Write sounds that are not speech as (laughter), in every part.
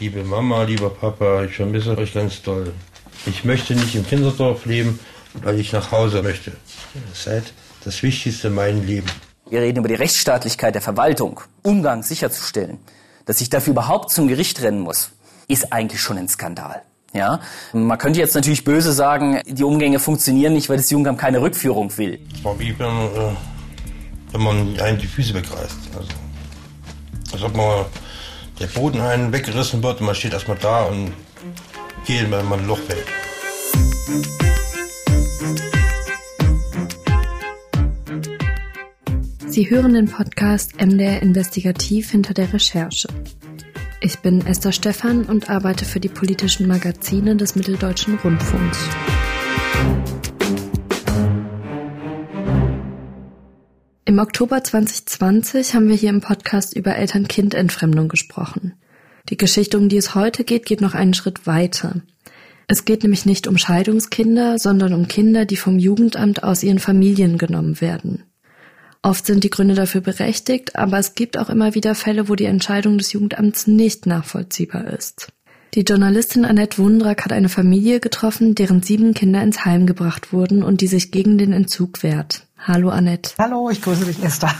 Liebe Mama, lieber Papa, ich vermisse euch ganz doll. Ich möchte nicht im Kinderdorf leben, weil ich nach Hause möchte. Ihr seid das Wichtigste in meinem Leben. Wir reden über die Rechtsstaatlichkeit der Verwaltung, Umgang sicherzustellen. Dass ich dafür überhaupt zum Gericht rennen muss, ist eigentlich schon ein Skandal. Ja, man könnte jetzt natürlich böse sagen, die Umgänge funktionieren nicht, weil das Jugendamt keine Rückführung will. Es war wie wenn, äh, wenn man einem die Füße wegreißt. Also, als ob man der Boden einen weggerissen wird und man steht erstmal da und geht, man ein Loch fällt. Sie hören den Podcast MDR Investigativ hinter der Recherche. Ich bin Esther Stephan und arbeite für die politischen Magazine des Mitteldeutschen Rundfunks. Oktober 2020 haben wir hier im Podcast über Eltern-Kind-Entfremdung gesprochen. Die Geschichte, um die es heute geht, geht noch einen Schritt weiter. Es geht nämlich nicht um Scheidungskinder, sondern um Kinder, die vom Jugendamt aus ihren Familien genommen werden. Oft sind die Gründe dafür berechtigt, aber es gibt auch immer wieder Fälle, wo die Entscheidung des Jugendamts nicht nachvollziehbar ist. Die Journalistin Annette Wundrak hat eine Familie getroffen, deren sieben Kinder ins Heim gebracht wurden und die sich gegen den Entzug wehrt. Hallo Annette. Hallo, ich grüße dich, Esther.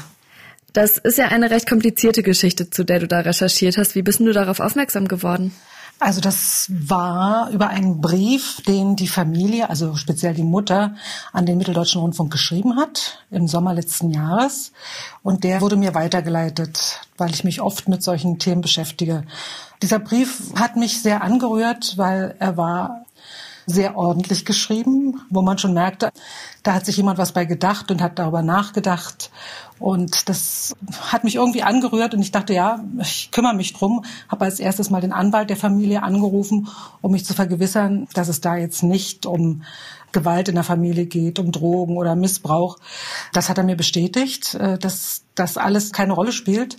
Das ist ja eine recht komplizierte Geschichte, zu der du da recherchiert hast. Wie bist du darauf aufmerksam geworden? Also das war über einen Brief, den die Familie, also speziell die Mutter, an den Mitteldeutschen Rundfunk geschrieben hat im Sommer letzten Jahres. Und der wurde mir weitergeleitet, weil ich mich oft mit solchen Themen beschäftige. Dieser Brief hat mich sehr angerührt, weil er war sehr ordentlich geschrieben, wo man schon merkte, da hat sich jemand was bei gedacht und hat darüber nachgedacht. Und das hat mich irgendwie angerührt und ich dachte, ja, ich kümmere mich drum. Habe als erstes mal den Anwalt der Familie angerufen, um mich zu vergewissern, dass es da jetzt nicht um Gewalt in der Familie geht, um Drogen oder Missbrauch. Das hat er mir bestätigt, äh, dass das alles keine Rolle spielt.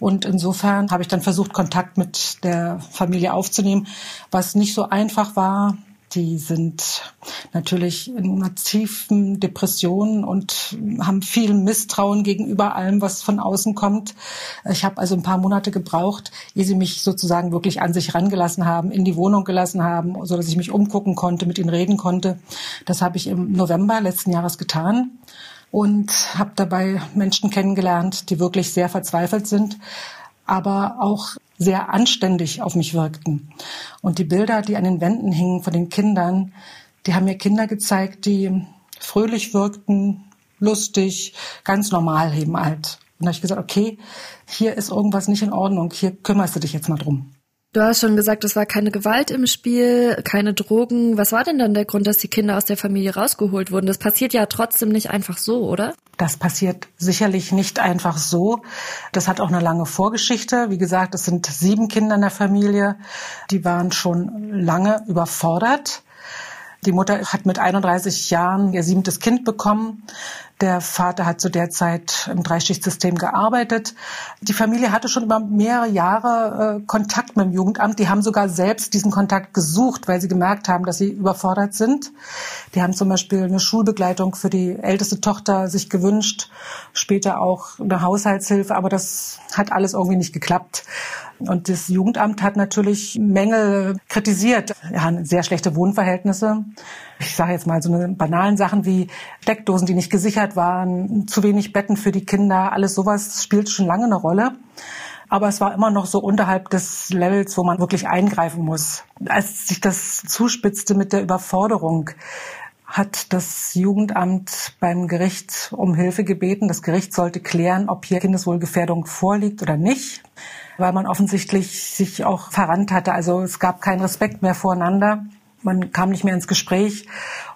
Und insofern habe ich dann versucht, Kontakt mit der Familie aufzunehmen, was nicht so einfach war. Die sind natürlich in massiven Depressionen und haben viel Misstrauen gegenüber allem, was von außen kommt. Ich habe also ein paar Monate gebraucht, ehe sie mich sozusagen wirklich an sich rangelassen haben, in die Wohnung gelassen haben, so dass ich mich umgucken konnte, mit ihnen reden konnte. Das habe ich im November letzten Jahres getan und habe dabei Menschen kennengelernt, die wirklich sehr verzweifelt sind, aber auch sehr anständig auf mich wirkten. Und die Bilder, die an den Wänden hingen von den Kindern, die haben mir Kinder gezeigt, die fröhlich wirkten, lustig, ganz normal eben alt. Und da habe ich gesagt, okay, hier ist irgendwas nicht in Ordnung, hier kümmerst du dich jetzt mal drum. Du hast schon gesagt, es war keine Gewalt im Spiel, keine Drogen. Was war denn dann der Grund, dass die Kinder aus der Familie rausgeholt wurden? Das passiert ja trotzdem nicht einfach so, oder? Das passiert sicherlich nicht einfach so. Das hat auch eine lange Vorgeschichte. Wie gesagt, es sind sieben Kinder in der Familie. Die waren schon lange überfordert. Die Mutter hat mit 31 Jahren ihr siebtes Kind bekommen. Der Vater hat zu der Zeit im Dreischichtsystem gearbeitet. Die Familie hatte schon über mehrere Jahre äh, Kontakt mit dem Jugendamt. Die haben sogar selbst diesen Kontakt gesucht, weil sie gemerkt haben, dass sie überfordert sind. Die haben zum Beispiel eine Schulbegleitung für die älteste Tochter sich gewünscht, später auch eine Haushaltshilfe, aber das hat alles irgendwie nicht geklappt. Und das Jugendamt hat natürlich Mängel kritisiert. Ja, sehr schlechte Wohnverhältnisse. Ich sage jetzt mal so eine banalen Sachen wie Steckdosen, die nicht gesichert waren, zu wenig Betten für die Kinder, alles sowas spielt schon lange eine Rolle. Aber es war immer noch so unterhalb des Levels, wo man wirklich eingreifen muss. Als sich das zuspitzte mit der Überforderung, hat das Jugendamt beim Gericht um Hilfe gebeten. Das Gericht sollte klären, ob hier Kindeswohlgefährdung vorliegt oder nicht weil man offensichtlich sich auch verrannt hatte. Also es gab keinen Respekt mehr voreinander. Man kam nicht mehr ins Gespräch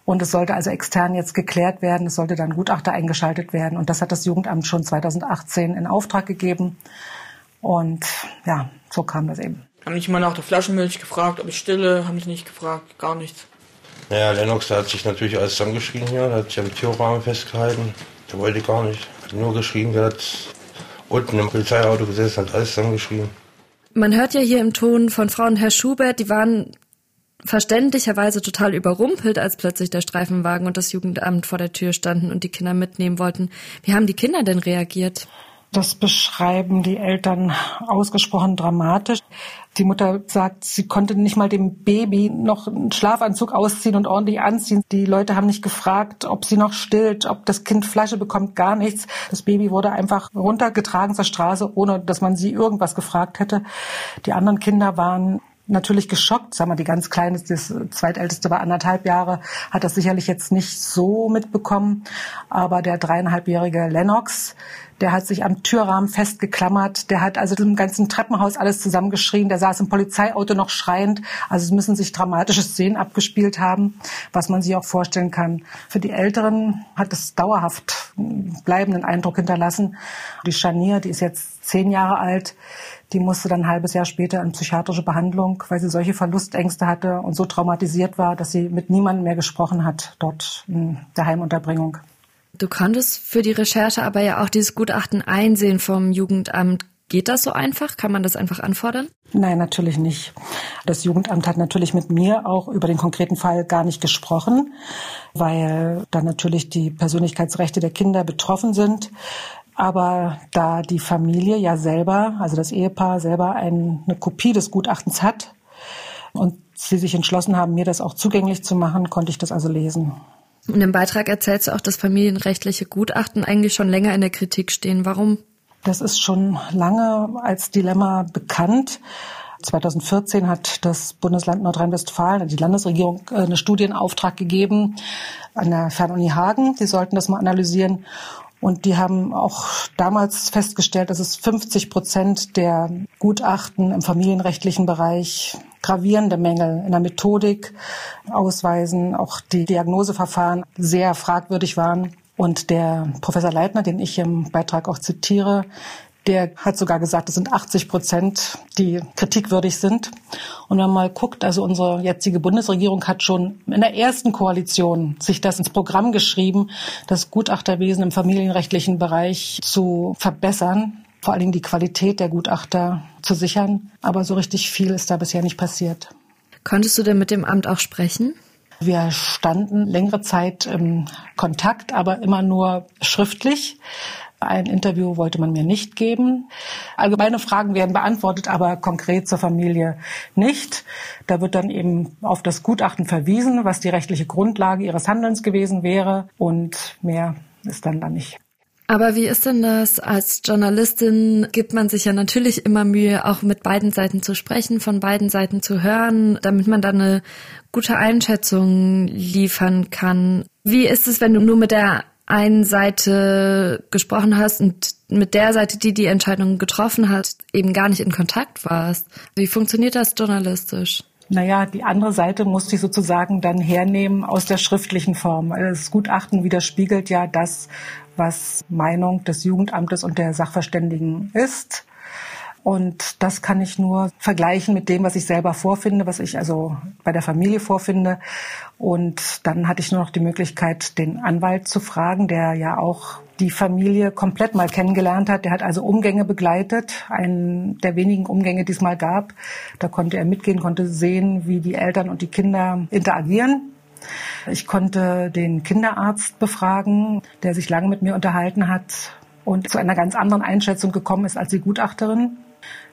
und es sollte also extern jetzt geklärt werden. Es sollte dann Gutachter eingeschaltet werden und das hat das Jugendamt schon 2018 in Auftrag gegeben. Und ja, so kam das eben. Haben nicht mal nach der Flaschenmilch gefragt, ob ich stille, haben sie nicht gefragt, gar nichts. Naja, Lennox, der hat sich natürlich alles zusammengeschrien hier, der hat sich am Türrahmen festgehalten. Der wollte gar nicht. Hat nur geschrien, der hat unten im Polizeiauto gesessen, hat alles zusammengeschrieben. Man hört ja hier im Ton von Frau und Herr Schubert, die waren verständlicherweise total überrumpelt, als plötzlich der Streifenwagen und das Jugendamt vor der Tür standen und die Kinder mitnehmen wollten. Wie haben die Kinder denn reagiert? Das beschreiben die Eltern ausgesprochen dramatisch. Die Mutter sagt, sie konnte nicht mal dem Baby noch einen Schlafanzug ausziehen und ordentlich anziehen. Die Leute haben nicht gefragt, ob sie noch stillt, ob das Kind Flasche bekommt, gar nichts. Das Baby wurde einfach runtergetragen zur Straße, ohne dass man sie irgendwas gefragt hätte. Die anderen Kinder waren natürlich geschockt. Sagen wir, die ganz Kleine, das zweitälteste war anderthalb Jahre, hat das sicherlich jetzt nicht so mitbekommen. Aber der dreieinhalbjährige Lennox, der hat sich am Türrahmen festgeklammert. Der hat also im ganzen Treppenhaus alles zusammengeschrien. Der saß im Polizeiauto noch schreiend. Also es müssen sich dramatische Szenen abgespielt haben, was man sich auch vorstellen kann. Für die Älteren hat es dauerhaft bleibenden Eindruck hinterlassen. Die Scharnier, die ist jetzt zehn Jahre alt, die musste dann ein halbes Jahr später in psychiatrische Behandlung, weil sie solche Verlustängste hatte und so traumatisiert war, dass sie mit niemandem mehr gesprochen hat dort in der Heimunterbringung. Du konntest für die Recherche aber ja auch dieses Gutachten einsehen vom Jugendamt. Geht das so einfach? Kann man das einfach anfordern? Nein, natürlich nicht. Das Jugendamt hat natürlich mit mir auch über den konkreten Fall gar nicht gesprochen, weil da natürlich die Persönlichkeitsrechte der Kinder betroffen sind. Aber da die Familie ja selber, also das Ehepaar selber eine Kopie des Gutachtens hat und sie sich entschlossen haben, mir das auch zugänglich zu machen, konnte ich das also lesen. Und im Beitrag erzählst du auch, dass familienrechtliche Gutachten eigentlich schon länger in der Kritik stehen. Warum? Das ist schon lange als Dilemma bekannt. 2014 hat das Bundesland Nordrhein-Westfalen, die Landesregierung, äh, eine Studienauftrag gegeben an der Fernuni Hagen. Die sollten das mal analysieren. Und die haben auch damals festgestellt, dass es 50 Prozent der Gutachten im familienrechtlichen Bereich gravierende Mängel in der Methodik ausweisen, auch die Diagnoseverfahren sehr fragwürdig waren. Und der Professor Leitner, den ich im Beitrag auch zitiere, der hat sogar gesagt, es sind 80 Prozent, die kritikwürdig sind. Und wenn man mal guckt, also unsere jetzige Bundesregierung hat schon in der ersten Koalition sich das ins Programm geschrieben, das Gutachterwesen im familienrechtlichen Bereich zu verbessern, vor allen Dingen die Qualität der Gutachter zu sichern. Aber so richtig viel ist da bisher nicht passiert. Konntest du denn mit dem Amt auch sprechen? Wir standen längere Zeit im Kontakt, aber immer nur schriftlich. Ein Interview wollte man mir nicht geben. Allgemeine Fragen werden beantwortet, aber konkret zur Familie nicht. Da wird dann eben auf das Gutachten verwiesen, was die rechtliche Grundlage ihres Handelns gewesen wäre und mehr ist dann da nicht. Aber wie ist denn das? Als Journalistin gibt man sich ja natürlich immer Mühe, auch mit beiden Seiten zu sprechen, von beiden Seiten zu hören, damit man dann eine gute Einschätzung liefern kann. Wie ist es, wenn du nur mit der einen Seite gesprochen hast und mit der Seite, die die Entscheidung getroffen hat, eben gar nicht in Kontakt warst. Wie funktioniert das journalistisch? Naja, die andere Seite musste ich sozusagen dann hernehmen aus der schriftlichen Form. Also das Gutachten widerspiegelt ja das, was Meinung des Jugendamtes und der Sachverständigen ist. Und das kann ich nur vergleichen mit dem, was ich selber vorfinde, was ich also bei der Familie vorfinde. Und dann hatte ich nur noch die Möglichkeit, den Anwalt zu fragen, der ja auch die Familie komplett mal kennengelernt hat. Der hat also Umgänge begleitet, einen der wenigen Umgänge, die es mal gab. Da konnte er mitgehen, konnte sehen, wie die Eltern und die Kinder interagieren. Ich konnte den Kinderarzt befragen, der sich lange mit mir unterhalten hat und zu einer ganz anderen Einschätzung gekommen ist als die Gutachterin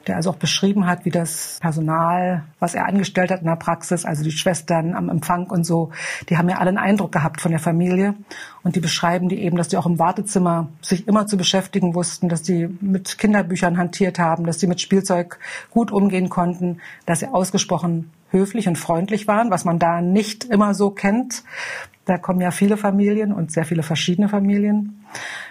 der also auch beschrieben hat, wie das Personal, was er angestellt hat in der Praxis, also die Schwestern am Empfang und so, die haben ja alle einen Eindruck gehabt von der Familie. Und die beschreiben die eben, dass die auch im Wartezimmer sich immer zu beschäftigen wussten, dass die mit Kinderbüchern hantiert haben, dass sie mit Spielzeug gut umgehen konnten, dass sie ausgesprochen höflich und freundlich waren, was man da nicht immer so kennt. Da kommen ja viele Familien und sehr viele verschiedene Familien.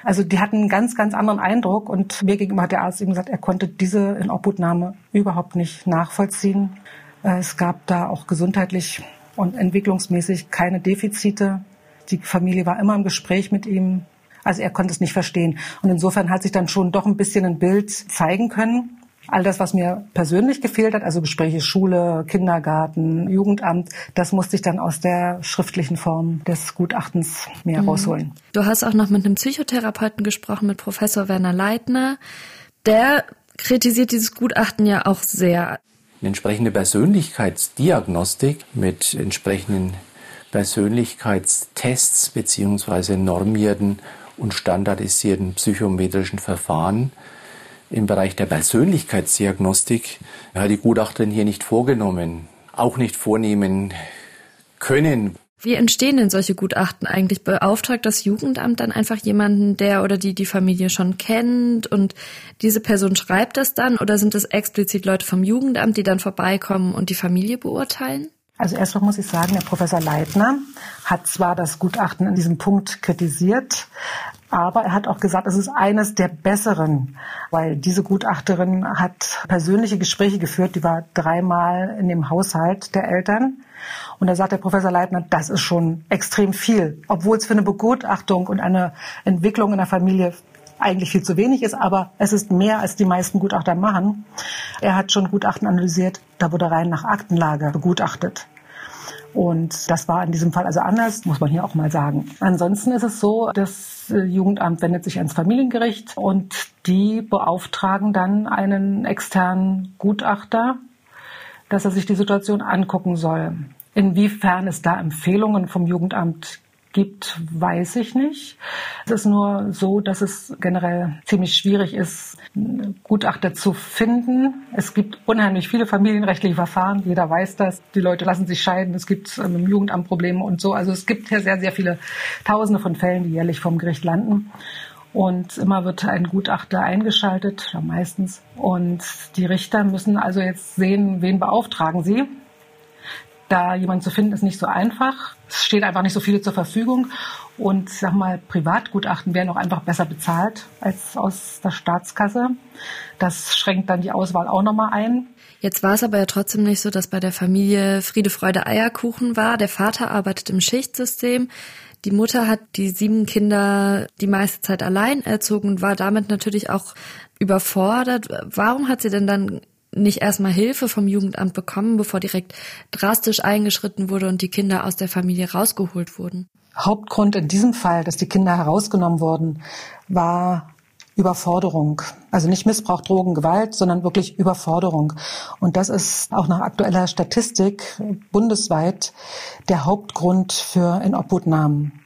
Also die hatten einen ganz, ganz anderen Eindruck und mir gegenüber hat der Arzt eben gesagt, er konnte diese Inobhutnahme überhaupt nicht nachvollziehen. Äh, es gab da auch gesundheitlich und entwicklungsmäßig keine Defizite. Die Familie war immer im Gespräch mit ihm. Also er konnte es nicht verstehen. Und insofern hat sich dann schon doch ein bisschen ein Bild zeigen können. All das, was mir persönlich gefehlt hat, also Gespräche Schule, Kindergarten, Jugendamt, das musste ich dann aus der schriftlichen Form des Gutachtens mehr mhm. rausholen. Du hast auch noch mit einem Psychotherapeuten gesprochen, mit Professor Werner Leitner. Der kritisiert dieses Gutachten ja auch sehr. Eine entsprechende Persönlichkeitsdiagnostik mit entsprechenden Persönlichkeitstests beziehungsweise normierten und standardisierten psychometrischen Verfahren im Bereich der Persönlichkeitsdiagnostik hat die Gutachterin hier nicht vorgenommen, auch nicht vornehmen können. Wie entstehen denn solche Gutachten eigentlich? Beauftragt das Jugendamt dann einfach jemanden, der oder die die Familie schon kennt und diese Person schreibt das dann oder sind es explizit Leute vom Jugendamt, die dann vorbeikommen und die Familie beurteilen? Also erstmal muss ich sagen, der Professor Leitner hat zwar das Gutachten in diesem Punkt kritisiert, aber er hat auch gesagt, es ist eines der besseren, weil diese Gutachterin hat persönliche Gespräche geführt, die war dreimal in dem Haushalt der Eltern. Und da sagt der Professor Leitner, das ist schon extrem viel, obwohl es für eine Begutachtung und eine Entwicklung in der Familie eigentlich viel zu wenig ist, aber es ist mehr, als die meisten Gutachter machen. Er hat schon Gutachten analysiert, da wurde rein nach Aktenlage begutachtet. Und das war in diesem Fall also anders, muss man hier auch mal sagen. Ansonsten ist es so, das äh, Jugendamt wendet sich ans Familiengericht und die beauftragen dann einen externen Gutachter, dass er sich die Situation angucken soll. Inwiefern es da Empfehlungen vom Jugendamt gibt, weiß ich nicht. Es ist nur so, dass es generell ziemlich schwierig ist, Gutachter zu finden. Es gibt unheimlich viele familienrechtliche Verfahren. Jeder weiß das. Die Leute lassen sich scheiden. Es gibt ähm, im Jugendamt Probleme und so. Also es gibt hier sehr, sehr viele Tausende von Fällen, die jährlich vom Gericht landen. Und immer wird ein Gutachter eingeschaltet, meistens. Und die Richter müssen also jetzt sehen, wen beauftragen sie. Da jemanden zu finden, ist nicht so einfach. Es steht einfach nicht so viele zur Verfügung. Und sag mal, Privatgutachten werden auch einfach besser bezahlt als aus der Staatskasse. Das schränkt dann die Auswahl auch nochmal ein. Jetzt war es aber ja trotzdem nicht so, dass bei der Familie Friede, Freude, Eierkuchen war. Der Vater arbeitet im Schichtsystem. Die Mutter hat die sieben Kinder die meiste Zeit allein erzogen und war damit natürlich auch überfordert. Warum hat sie denn dann nicht erstmal Hilfe vom Jugendamt bekommen, bevor direkt drastisch eingeschritten wurde und die Kinder aus der Familie rausgeholt wurden? Hauptgrund in diesem Fall, dass die Kinder herausgenommen wurden, war Überforderung. Also nicht Missbrauch, Drogen, Gewalt, sondern wirklich Überforderung. Und das ist auch nach aktueller Statistik bundesweit der Hauptgrund für Inobhutnahmen.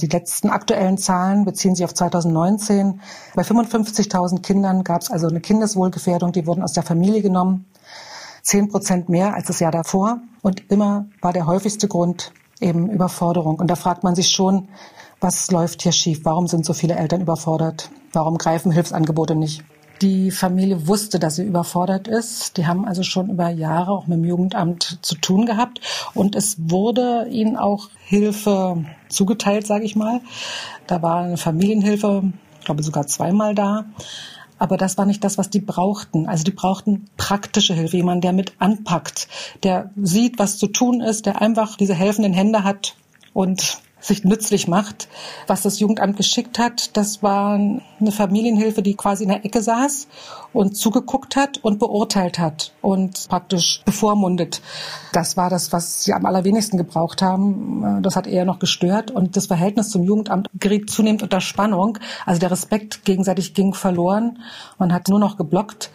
Die letzten aktuellen Zahlen beziehen sich auf 2019. Bei 55.000 Kindern gab es also eine Kindeswohlgefährdung, die wurden aus der Familie genommen. Zehn Prozent mehr als das Jahr davor. Und immer war der häufigste Grund eben Überforderung. Und da fragt man sich schon, was läuft hier schief? Warum sind so viele Eltern überfordert? Warum greifen Hilfsangebote nicht? Die Familie wusste, dass sie überfordert ist. Die haben also schon über Jahre auch mit dem Jugendamt zu tun gehabt. Und es wurde ihnen auch Hilfe zugeteilt, sage ich mal. Da war eine Familienhilfe, ich glaube sogar zweimal da. Aber das war nicht das, was die brauchten. Also die brauchten praktische Hilfe, jemand, der mit anpackt, der sieht, was zu tun ist, der einfach diese helfenden Hände hat und sich nützlich macht. Was das Jugendamt geschickt hat, das war eine Familienhilfe, die quasi in der Ecke saß und zugeguckt hat und beurteilt hat und praktisch bevormundet. Das war das, was sie am allerwenigsten gebraucht haben. Das hat eher noch gestört und das Verhältnis zum Jugendamt geriet zunehmend unter Spannung. Also der Respekt gegenseitig ging verloren. Man hat nur noch geblockt.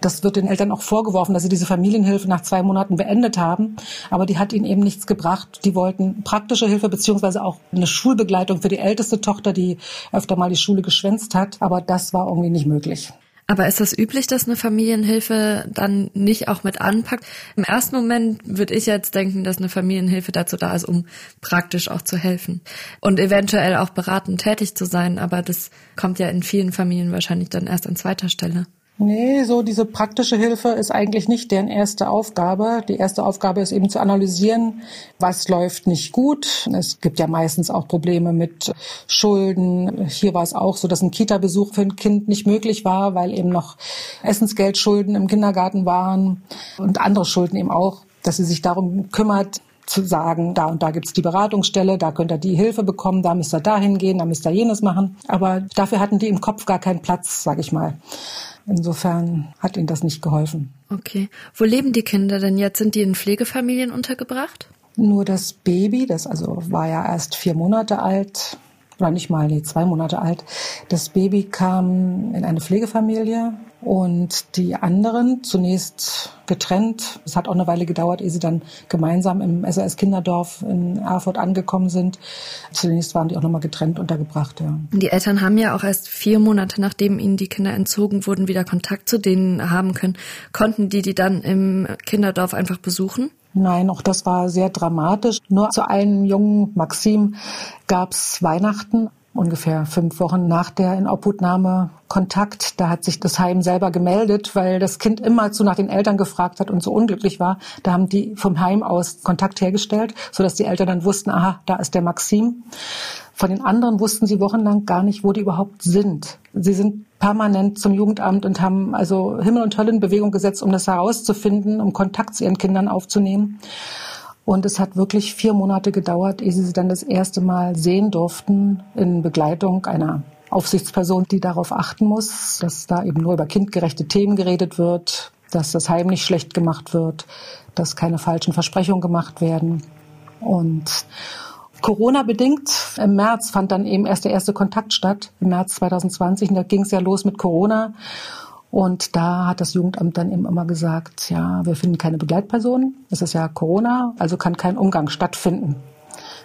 Das wird den Eltern auch vorgeworfen, dass sie diese Familienhilfe nach zwei Monaten beendet haben. Aber die hat ihnen eben nichts gebracht. Die wollten praktische Hilfe beziehungsweise auch eine Schulbegleitung für die älteste Tochter, die öfter mal die Schule geschwänzt hat. Aber das war irgendwie nicht möglich. Aber ist das üblich, dass eine Familienhilfe dann nicht auch mit anpackt? Im ersten Moment würde ich jetzt denken, dass eine Familienhilfe dazu da ist, um praktisch auch zu helfen und eventuell auch beratend tätig zu sein. Aber das kommt ja in vielen Familien wahrscheinlich dann erst an zweiter Stelle. Nee, so diese praktische Hilfe ist eigentlich nicht deren erste Aufgabe. Die erste Aufgabe ist eben zu analysieren, was läuft nicht gut. Es gibt ja meistens auch Probleme mit Schulden. Hier war es auch so, dass ein Kita-Besuch für ein Kind nicht möglich war, weil eben noch Essensgeldschulden im Kindergarten waren und andere Schulden eben auch, dass sie sich darum kümmert, zu sagen, da und da gibt's die Beratungsstelle, da könnt ihr die Hilfe bekommen, da müsst ihr dahin gehen, da müsst ihr jenes machen. Aber dafür hatten die im Kopf gar keinen Platz, sage ich mal. Insofern hat ihnen das nicht geholfen. Okay. Wo leben die Kinder denn jetzt? Sind die in Pflegefamilien untergebracht? Nur das Baby, das also war ja erst vier Monate alt, oder nicht mal, nee, zwei Monate alt. Das Baby kam in eine Pflegefamilie und die anderen zunächst getrennt. Es hat auch eine Weile gedauert, ehe sie dann gemeinsam im SOS Kinderdorf in Erfurt angekommen sind. Zunächst waren die auch nochmal getrennt untergebracht. Ja. Die Eltern haben ja auch erst vier Monate, nachdem ihnen die Kinder entzogen wurden, wieder Kontakt zu denen haben können. Konnten die die dann im Kinderdorf einfach besuchen? Nein, auch das war sehr dramatisch. Nur zu einem jungen Maxim gab's Weihnachten ungefähr fünf Wochen nach der Inobhutnahme Kontakt. Da hat sich das Heim selber gemeldet, weil das Kind immer zu nach den Eltern gefragt hat und so unglücklich war. Da haben die vom Heim aus Kontakt hergestellt, sodass die Eltern dann wussten, aha, da ist der Maxim. Von den anderen wussten sie wochenlang gar nicht, wo die überhaupt sind. Sie sind permanent zum Jugendamt und haben also Himmel und Hölle in Bewegung gesetzt, um das herauszufinden, um Kontakt zu ihren Kindern aufzunehmen. Und es hat wirklich vier Monate gedauert, ehe sie sie dann das erste Mal sehen durften in Begleitung einer Aufsichtsperson, die darauf achten muss, dass da eben nur über kindgerechte Themen geredet wird, dass das Heim nicht schlecht gemacht wird, dass keine falschen Versprechungen gemacht werden. Und Corona bedingt, im März fand dann eben erst der erste Kontakt statt, im März 2020. Und da ging es ja los mit Corona. Und da hat das Jugendamt dann eben immer gesagt, ja, wir finden keine Begleitpersonen. Es ist ja Corona, also kann kein Umgang stattfinden.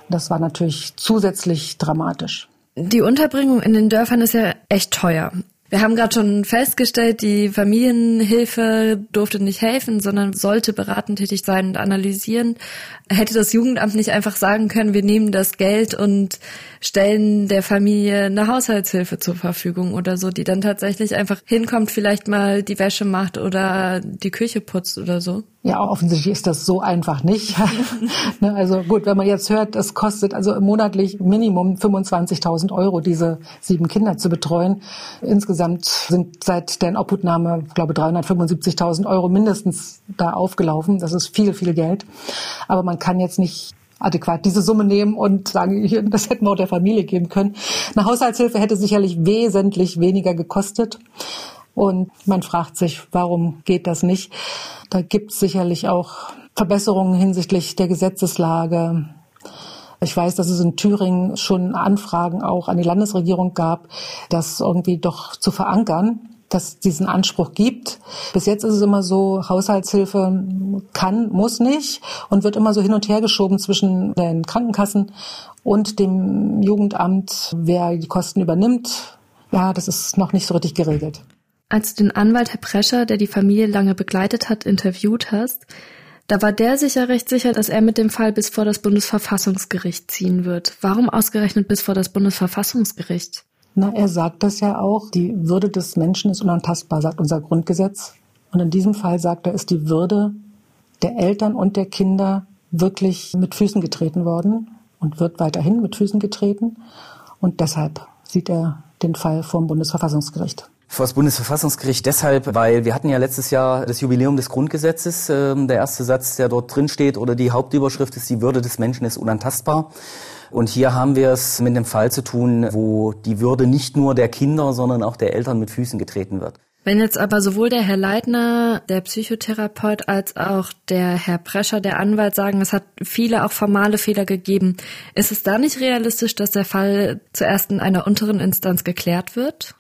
Das war natürlich zusätzlich dramatisch. Die Unterbringung in den Dörfern ist ja echt teuer. Wir haben gerade schon festgestellt, die Familienhilfe durfte nicht helfen, sondern sollte beratend tätig sein und analysieren. Hätte das Jugendamt nicht einfach sagen können, wir nehmen das Geld und stellen der Familie eine Haushaltshilfe zur Verfügung oder so, die dann tatsächlich einfach hinkommt, vielleicht mal die Wäsche macht oder die Küche putzt oder so? Ja, offensichtlich ist das so einfach nicht. (laughs) Ne, also gut, wenn man jetzt hört, es kostet also monatlich Minimum 25.000 Euro, diese sieben Kinder zu betreuen. Insgesamt sind seit der Obhutnahme, glaube 375.000 Euro mindestens da aufgelaufen. Das ist viel, viel Geld. Aber man kann jetzt nicht adäquat diese Summe nehmen und sagen, (laughs) das hätten wir auch der Familie geben können. Eine Haushaltshilfe hätte sicherlich wesentlich weniger gekostet. Und man fragt sich, warum geht das nicht? Da gibt es sicherlich auch Verbesserungen hinsichtlich der Gesetzeslage. Ich weiß, dass es in Thüringen schon Anfragen auch an die Landesregierung gab, das irgendwie doch zu verankern, dass es diesen Anspruch gibt. Bis jetzt ist es immer so, Haushaltshilfe kann, muss nicht und wird immer so hin und her geschoben zwischen den Krankenkassen und dem Jugendamt, wer die Kosten übernimmt. Ja, das ist noch nicht so richtig geregelt. Als du den Anwalt Herr Prescher, der die Familie lange begleitet hat, interviewt hast, da war der sicher recht sicher, dass er mit dem Fall bis vor das Bundesverfassungsgericht ziehen wird. Warum ausgerechnet bis vor das Bundesverfassungsgericht? Na, er sagt das ja auch. Die Würde des Menschen ist unantastbar, sagt unser Grundgesetz. Und in diesem Fall sagt er, ist die Würde der Eltern und der Kinder wirklich mit Füßen getreten worden und wird weiterhin mit Füßen getreten. Und deshalb sieht er den Fall vom Bundesverfassungsgericht vor das Bundesverfassungsgericht deshalb, weil wir hatten ja letztes Jahr das Jubiläum des Grundgesetzes. Ähm, der erste Satz, der dort drin steht, oder die Hauptüberschrift ist, die Würde des Menschen ist unantastbar. Und hier haben wir es mit einem Fall zu tun, wo die Würde nicht nur der Kinder, sondern auch der Eltern mit Füßen getreten wird. Wenn jetzt aber sowohl der Herr Leitner, der Psychotherapeut, als auch der Herr Prescher, der Anwalt, sagen, es hat viele auch formale Fehler gegeben, ist es da nicht realistisch, dass der Fall zuerst in einer unteren Instanz geklärt wird?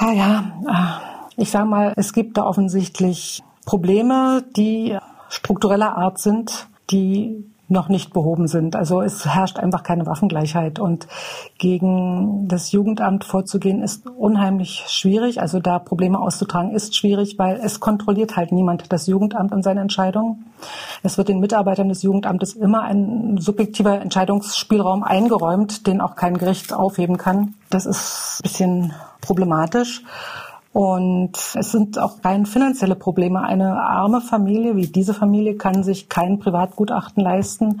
Ah ja, ich sage mal, es gibt da offensichtlich Probleme, die struktureller Art sind, die noch nicht behoben sind. Also es herrscht einfach keine Waffengleichheit und gegen das Jugendamt vorzugehen ist unheimlich schwierig. Also da Probleme auszutragen ist schwierig, weil es kontrolliert halt niemand das Jugendamt und seine Entscheidungen. Es wird den Mitarbeitern des Jugendamtes immer ein subjektiver Entscheidungsspielraum eingeräumt, den auch kein Gericht aufheben kann. Das ist ein bisschen problematisch. Und es sind auch rein finanzielle Probleme. Eine arme Familie wie diese Familie kann sich kein Privatgutachten leisten.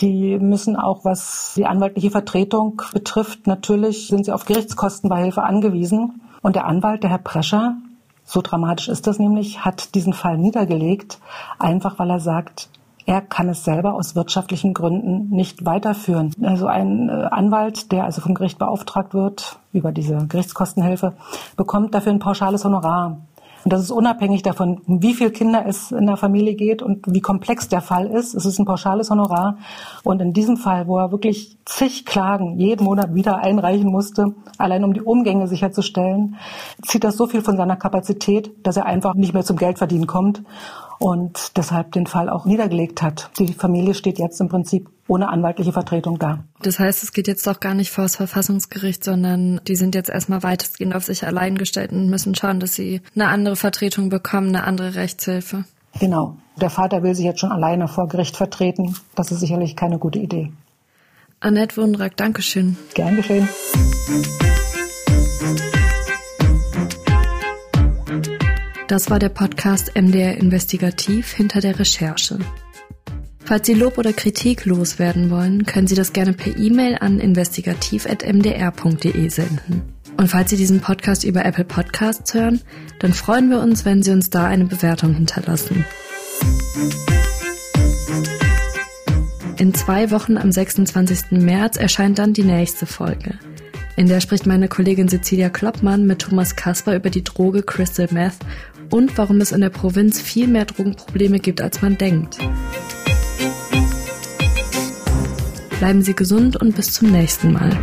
Die müssen auch, was die anwaltliche Vertretung betrifft, natürlich sind sie auf Gerichtskostenbeihilfe angewiesen. Und der Anwalt, der Herr Prescher, so dramatisch ist das nämlich, hat diesen Fall niedergelegt, einfach weil er sagt, er kann es selber aus wirtschaftlichen Gründen nicht weiterführen. Also ein äh, Anwalt, der also vom Gericht beauftragt wird über diese Gerichtskostenhilfe, bekommt dafür ein pauschales Honorar. Und das ist unabhängig davon, wie viele Kinder es in der Familie geht und wie komplex der Fall ist. Es ist ein pauschales Honorar. Und in diesem Fall, wo er wirklich zig Klagen jeden Monat wieder einreichen musste, allein um die Umgänge sicherzustellen, zieht das so viel von seiner Kapazität, dass er einfach nicht mehr zum Geldverdienen kommt und deshalb den Fall auch niedergelegt hat. Die Familie steht jetzt im Prinzip ohne anwaltliche Vertretung da. Das heißt, es geht jetzt doch gar nicht vor das Verfassungsgericht, sondern die sind jetzt erstmal weitestgehend auf sich allein gestellt und müssen schauen, dass sie eine andere Vertretung bekommen, eine andere Rechtshilfe. Genau. Der Vater will sich jetzt schon alleine vor Gericht vertreten. Das ist sicherlich keine gute Idee. Annette Wundrack, Dankeschön. Gern geschehen. Das war der Podcast MDR Investigativ hinter der Recherche. Falls Sie Lob oder Kritik loswerden wollen, können Sie das gerne per E-Mail an investigativ.mdr.de senden. Und falls Sie diesen Podcast über Apple Podcasts hören, dann freuen wir uns, wenn Sie uns da eine Bewertung hinterlassen. In zwei Wochen am 26. März erscheint dann die nächste Folge. In der spricht meine Kollegin Cecilia Kloppmann mit Thomas Kasper über die Droge Crystal Meth und warum es in der Provinz viel mehr Drogenprobleme gibt, als man denkt. Bleiben Sie gesund und bis zum nächsten Mal.